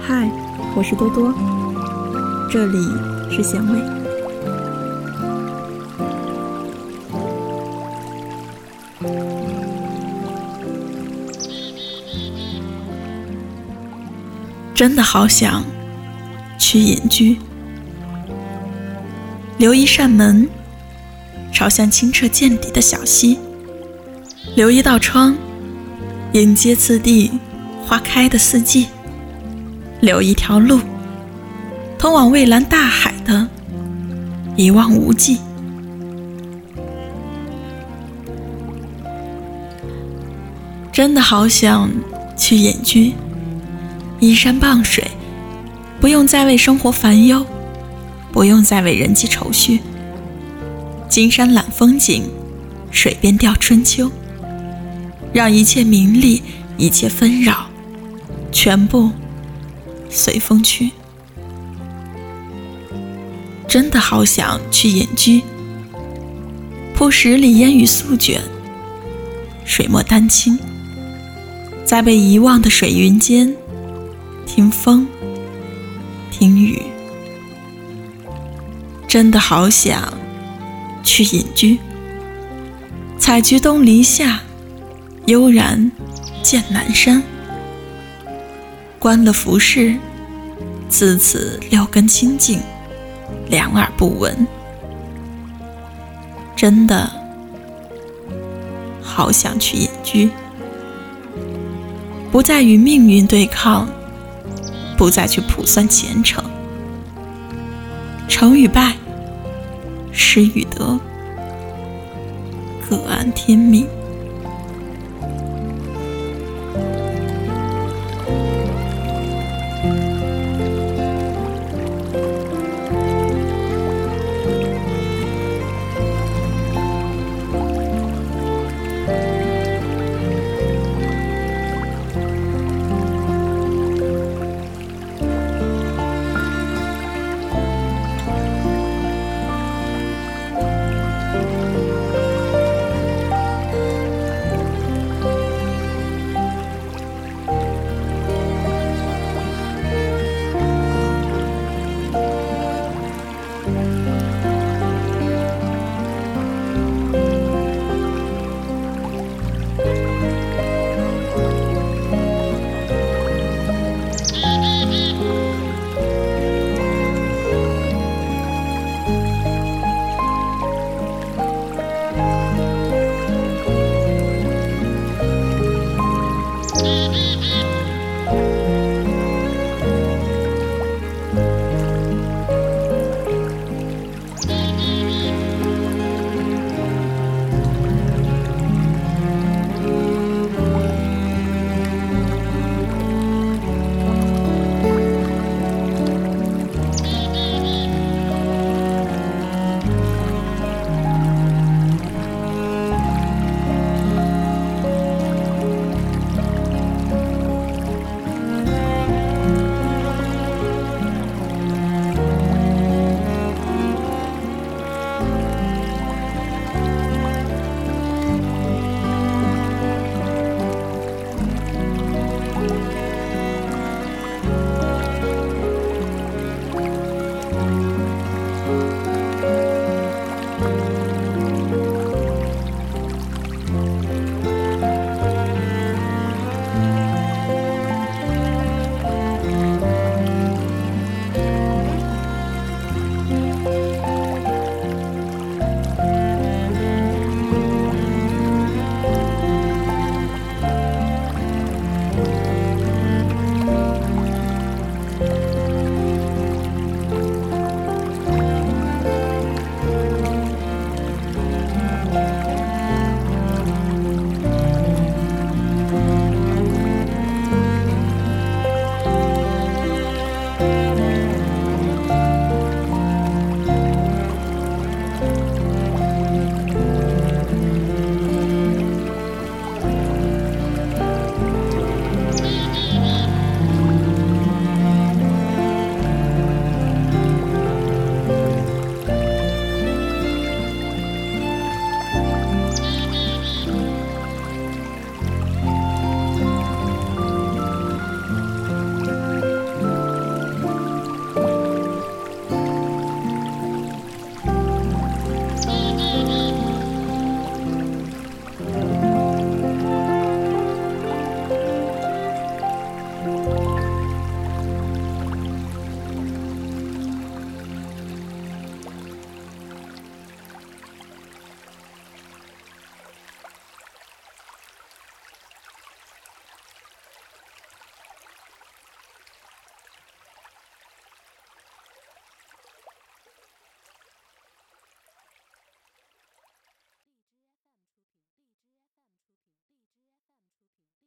嗨，我是多多，这里是咸味。真的好想去隐居，留一扇门，朝向清澈见底的小溪；留一道窗，迎接次第花开的四季；留一条路，通往蔚蓝大海的一望无际。真的好想去隐居。依山傍水，不用再为生活烦忧，不用再为人际愁绪。金山揽风景，水边钓春秋，让一切名利，一切纷扰，全部随风去。真的好想去隐居，铺十里烟雨素卷，水墨丹青，在被遗忘的水云间。听风，听雨，真的好想去隐居。采菊东篱下，悠然见南山。关了服饰，自此六根清净，两耳不闻。真的好想去隐居，不再与命运对抗。不再去卜算前程，成与败，失与得，各安天命。Yeah.